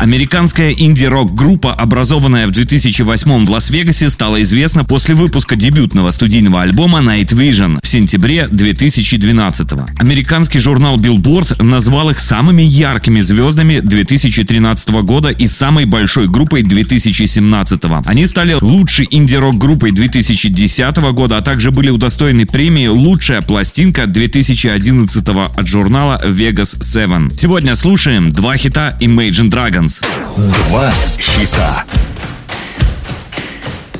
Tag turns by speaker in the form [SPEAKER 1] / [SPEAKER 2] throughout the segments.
[SPEAKER 1] Американская инди-рок-группа, образованная в 2008 в Лас-Вегасе, стала известна после выпуска дебютного студийного альбома Night Vision в сентябре 2012 Американский журнал Billboard назвал их самыми яркими звездами 2013 года и самой большой группой 2017 Они стали лучшей инди-рок-группой 2010 года, а также были удостоены премии «Лучшая пластинка 2011 от журнала Vegas 7. Сегодня слушаем два хита Imagine Dragons.
[SPEAKER 2] Два хита.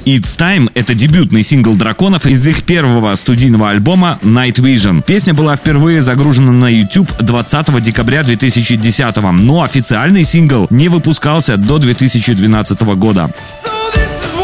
[SPEAKER 1] It's Time — это дебютный сингл Драконов из их первого студийного альбома Night Vision. Песня была впервые загружена на YouTube 20 декабря 2010 но официальный сингл не выпускался до 2012 года.
[SPEAKER 3] So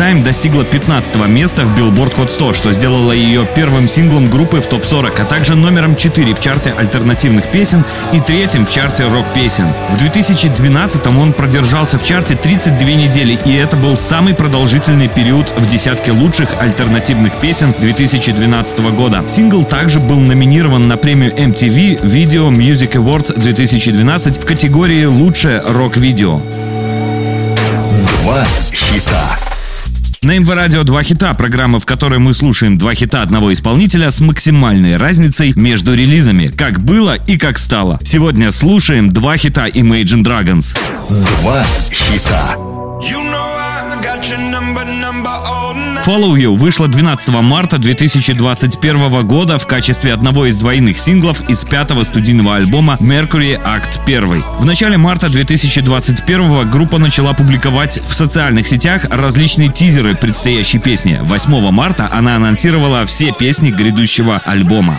[SPEAKER 3] time.
[SPEAKER 1] Достигла 15 места в Billboard Hot 100, что сделало ее первым синглом группы в топ-40, а также номером 4 в чарте альтернативных песен и третьим в чарте рок-песен. В 2012 он продержался в чарте 32 недели, и это был самый продолжительный период в десятке лучших альтернативных песен 2012 года. Сингл также был номинирован на премию MTV Video Music Awards 2012 в категории «Лучшее рок-видео».
[SPEAKER 2] Два хита.
[SPEAKER 1] На МВ Радио «Два хита» — программа, в которой мы слушаем два хита одного исполнителя с максимальной разницей между релизами, как было и как стало. Сегодня слушаем два хита Imagine Dragons.
[SPEAKER 2] Два хита.
[SPEAKER 3] You know I got your number, number all night. Follow You вышла 12 марта 2021 года в качестве одного из двойных синглов из пятого студийного альбома Mercury Act 1. В начале марта 2021 группа начала публиковать в социальных сетях различные тизеры предстоящей песни. 8 марта она анонсировала все песни грядущего альбома.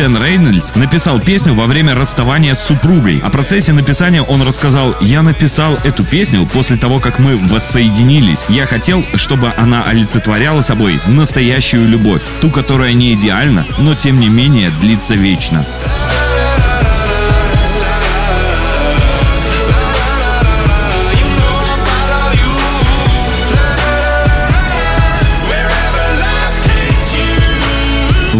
[SPEAKER 3] Дэн Рейнольдс написал песню во время расставания с супругой. О процессе написания он рассказал «Я написал эту песню после того, как мы воссоединились. Я хотел, чтобы она олицетворяла собой настоящую любовь. Ту, которая не идеальна, но тем не менее длится вечно».